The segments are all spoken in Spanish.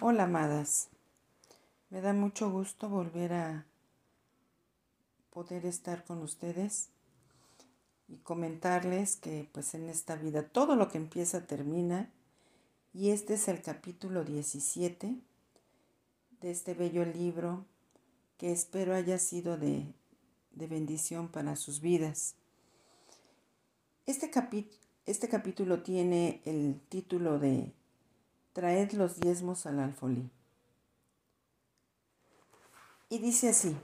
Hola, amadas. Me da mucho gusto volver a poder estar con ustedes y comentarles que pues en esta vida todo lo que empieza termina y este es el capítulo 17 de este bello libro que espero haya sido de, de bendición para sus vidas. Este, este capítulo tiene el título de Traed los diezmos al alfolí. Y dice así,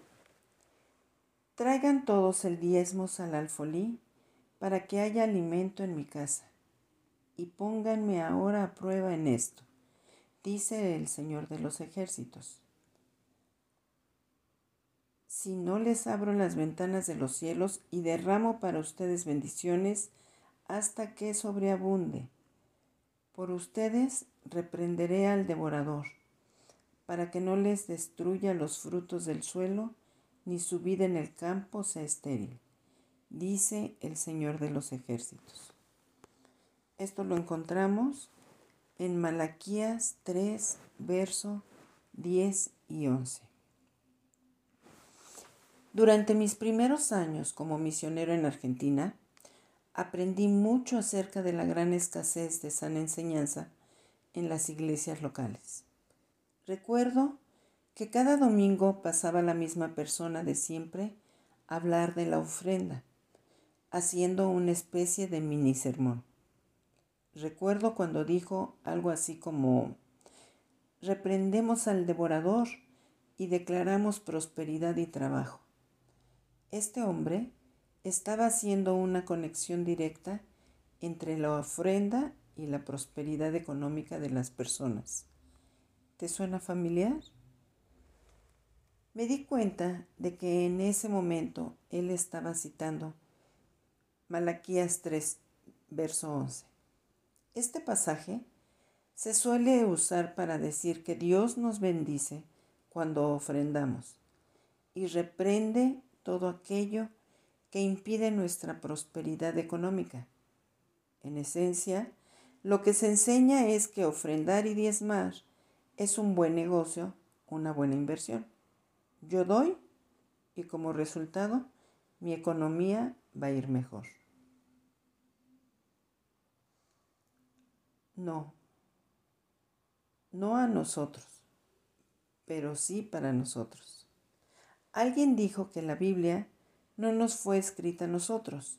traigan todos el diezmos al alfolí para que haya alimento en mi casa, y pónganme ahora a prueba en esto, dice el Señor de los ejércitos. Si no les abro las ventanas de los cielos y derramo para ustedes bendiciones hasta que sobreabunde, por ustedes reprenderé al devorador, para que no les destruya los frutos del suelo, ni su vida en el campo sea estéril, dice el Señor de los ejércitos. Esto lo encontramos en Malaquías 3, verso 10 y 11. Durante mis primeros años como misionero en Argentina, aprendí mucho acerca de la gran escasez de sana enseñanza en las iglesias locales. Recuerdo que cada domingo pasaba la misma persona de siempre a hablar de la ofrenda, haciendo una especie de mini sermón. Recuerdo cuando dijo algo así como, reprendemos al devorador y declaramos prosperidad y trabajo. Este hombre estaba haciendo una conexión directa entre la ofrenda y la prosperidad económica de las personas. ¿Te suena familiar? Me di cuenta de que en ese momento él estaba citando Malaquías 3, verso 11. Este pasaje se suele usar para decir que Dios nos bendice cuando ofrendamos y reprende todo aquello que impide nuestra prosperidad económica. En esencia, lo que se enseña es que ofrendar y diezmar es un buen negocio, una buena inversión. Yo doy y como resultado mi economía va a ir mejor. No, no a nosotros, pero sí para nosotros. Alguien dijo que la Biblia no nos fue escrita a nosotros,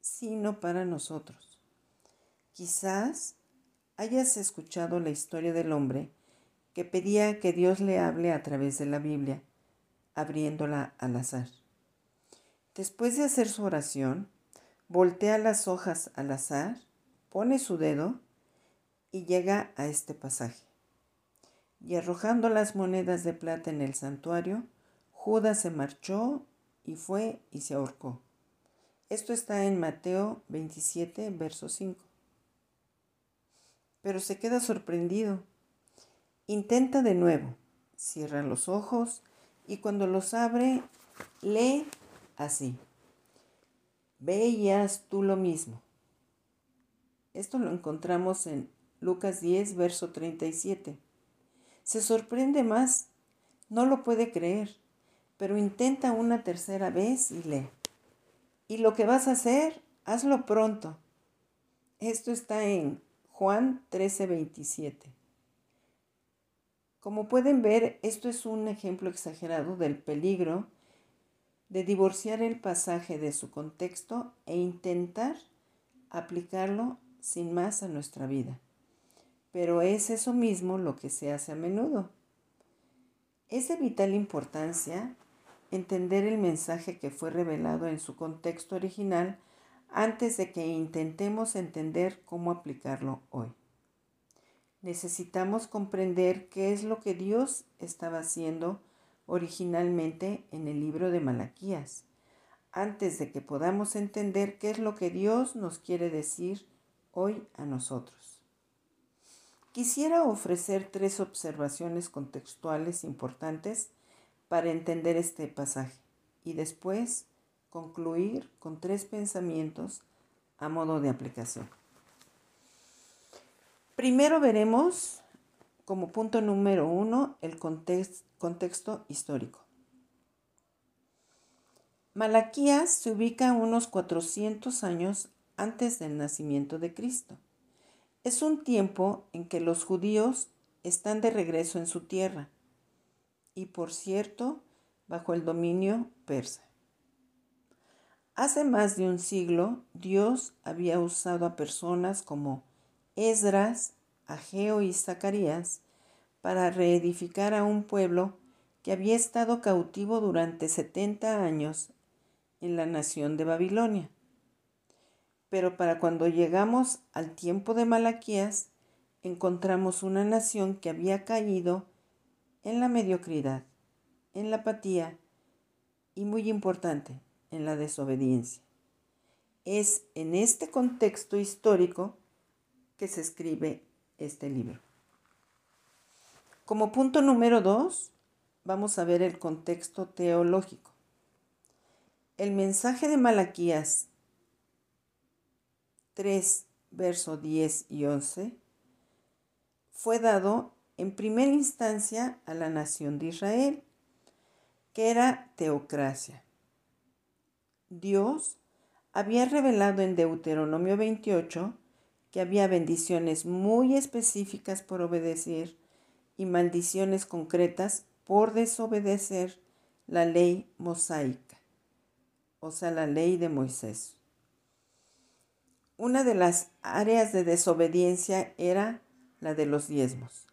sino para nosotros. Quizás hayas escuchado la historia del hombre que pedía que Dios le hable a través de la Biblia, abriéndola al azar. Después de hacer su oración, voltea las hojas al azar, pone su dedo y llega a este pasaje. Y arrojando las monedas de plata en el santuario, Judas se marchó y fue y se ahorcó. Esto está en Mateo 27, verso 5. Pero se queda sorprendido. Intenta de nuevo, cierra los ojos y cuando los abre, lee así. Veías tú lo mismo. Esto lo encontramos en Lucas 10, verso 37. Se sorprende más, no lo puede creer pero intenta una tercera vez y lee. Y lo que vas a hacer, hazlo pronto. Esto está en Juan 13:27. Como pueden ver, esto es un ejemplo exagerado del peligro de divorciar el pasaje de su contexto e intentar aplicarlo sin más a nuestra vida. Pero es eso mismo lo que se hace a menudo. Es de vital importancia entender el mensaje que fue revelado en su contexto original antes de que intentemos entender cómo aplicarlo hoy. Necesitamos comprender qué es lo que Dios estaba haciendo originalmente en el libro de Malaquías, antes de que podamos entender qué es lo que Dios nos quiere decir hoy a nosotros. Quisiera ofrecer tres observaciones contextuales importantes para entender este pasaje y después concluir con tres pensamientos a modo de aplicación. Primero veremos como punto número uno, el contexto histórico. Malaquías se ubica unos 400 años antes del nacimiento de Cristo. Es un tiempo en que los judíos están de regreso en su tierra y, por cierto, bajo el dominio persa. Hace más de un siglo, Dios había usado a personas como Esdras, Ageo y Zacarías para reedificar a un pueblo que había estado cautivo durante 70 años en la nación de Babilonia. Pero para cuando llegamos al tiempo de Malaquías, encontramos una nación que había caído en la mediocridad, en la apatía y, muy importante, en la desobediencia. Es en este contexto histórico que se escribe este libro. Como punto número dos, vamos a ver el contexto teológico. El mensaje de Malaquías 3, verso 10 y 11 fue dado en primera instancia a la nación de Israel, que era teocracia. Dios había revelado en Deuteronomio 28 que había bendiciones muy específicas por obedecer y maldiciones concretas por desobedecer la ley mosaica o sea, la ley de Moisés. Una de las áreas de desobediencia era la de los diezmos.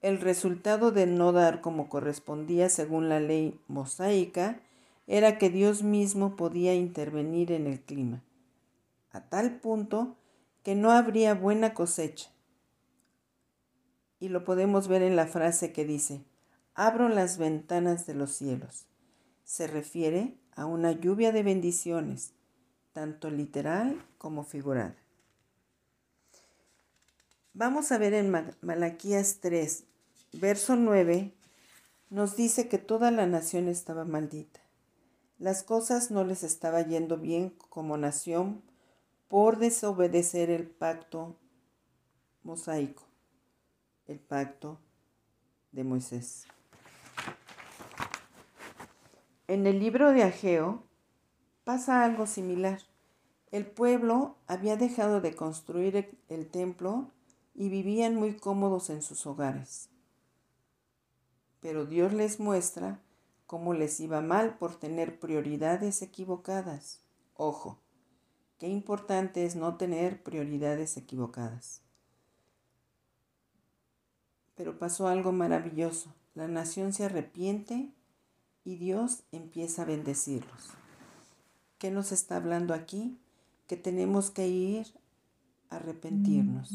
El resultado de no dar como correspondía según la ley mosaica era que Dios mismo podía intervenir en el clima, a tal punto que no habría buena cosecha. Y lo podemos ver en la frase que dice, abro las ventanas de los cielos. Se refiere a una lluvia de bendiciones, tanto literal como figurada. Vamos a ver en Malaquías 3, verso 9, nos dice que toda la nación estaba maldita. Las cosas no les estaba yendo bien como nación por desobedecer el pacto mosaico, el pacto de Moisés. En el libro de Ageo pasa algo similar. El pueblo había dejado de construir el templo y vivían muy cómodos en sus hogares. Pero Dios les muestra cómo les iba mal por tener prioridades equivocadas. Ojo, qué importante es no tener prioridades equivocadas. Pero pasó algo maravilloso. La nación se arrepiente y Dios empieza a bendecirlos. ¿Qué nos está hablando aquí? Que tenemos que ir a arrepentirnos.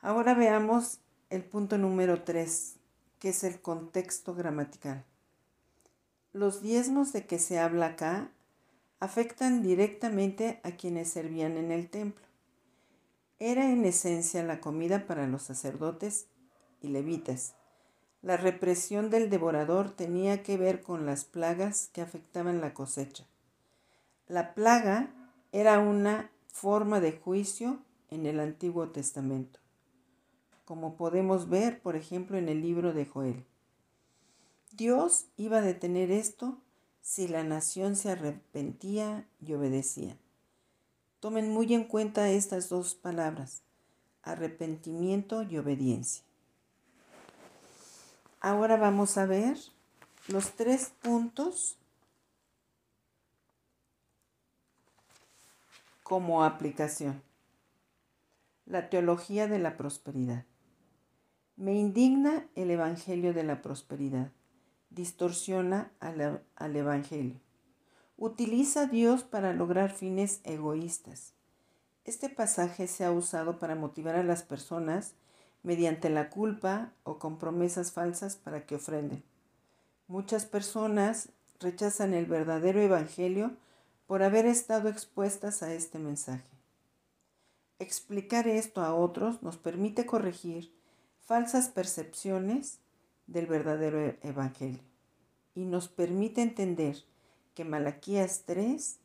Ahora veamos el punto número 3, que es el contexto gramatical. Los diezmos de que se habla acá afectan directamente a quienes servían en el templo. Era en esencia la comida para los sacerdotes y levitas la represión del devorador tenía que ver con las plagas que afectaban la cosecha. La plaga era una forma de juicio en el Antiguo Testamento, como podemos ver, por ejemplo, en el libro de Joel. Dios iba a detener esto si la nación se arrepentía y obedecía. Tomen muy en cuenta estas dos palabras, arrepentimiento y obediencia. Ahora vamos a ver los tres puntos como aplicación. La teología de la prosperidad. Me indigna el Evangelio de la prosperidad. Distorsiona al, al, Evangelio. Utiliza a Dios para lograr fines egoístas. Este pasaje se ha usado para motivar a las personas mediante la culpa o con promesas falsas para que ofrenden. Muchas personas rechazan el verdadero Evangelio por haber estado expuestas a este mensaje. Explicar esto a otros nos permite corregir falsas percepciones del verdadero e-, Evangelio y nos permite entender que Malaquías 3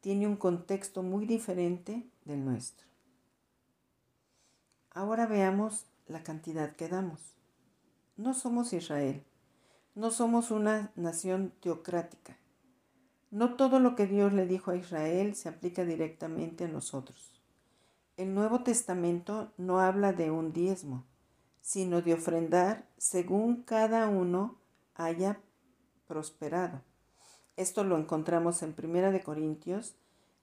tiene un contexto muy diferente del nuestro. Ahora veamos la cantidad que damos. No somos Israel, no somos una nación teocrática. No todo lo que Dios le dijo a Israel se aplica directamente a nosotros. El Nuevo Testamento no habla de un diezmo, sino de ofrendar según cada uno haya prosperado. Esto lo encontramos en 1 Corintios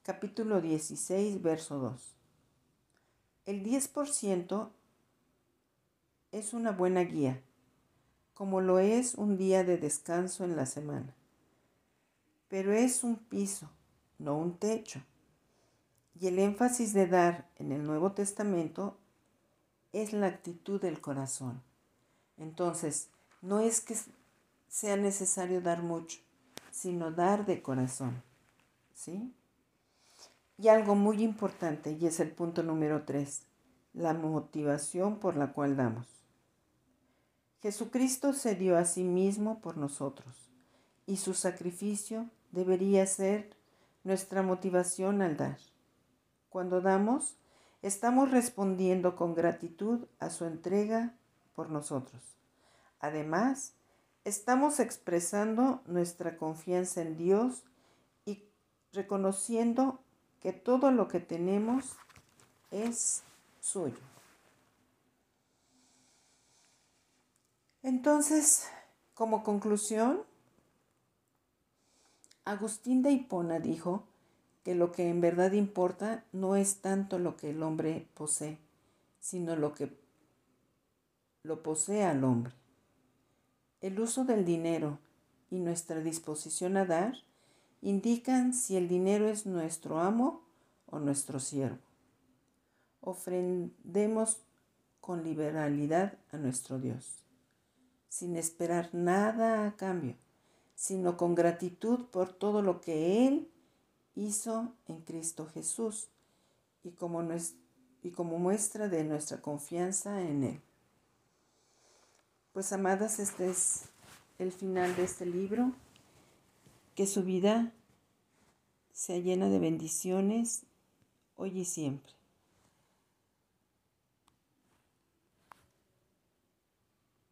capítulo 16, verso 2. El 10% es una buena guía, como lo es un día de descanso en la semana. Pero es un piso, no un techo. Y el énfasis de dar en el Nuevo Testamento es la actitud del corazón. Entonces, no es que sea necesario dar mucho, sino dar de corazón. ¿Sí? Y algo muy importante, y es el punto número tres, la motivación por la cual damos. Jesucristo se dio a sí mismo por nosotros, y su sacrificio debería ser nuestra motivación al dar. Cuando damos, estamos respondiendo con gratitud a su entrega por nosotros. Además, estamos expresando nuestra confianza en Dios y reconociendo que todo lo que tenemos es suyo. Entonces, como conclusión, Agustín de Hipona dijo que lo que en verdad importa no es tanto lo que el hombre posee, sino lo que lo posee al hombre. El uso del dinero y nuestra disposición a dar indican si el dinero es nuestro amo o nuestro siervo. Ofrendemos con liberalidad a nuestro Dios, sin esperar nada a cambio, sino con gratitud por todo lo que Él hizo en Cristo Jesús y como, y como muestra de nuestra confianza en Él. Pues amadas, este es el final de este libro que su vida sea llena de bendiciones hoy y siempre.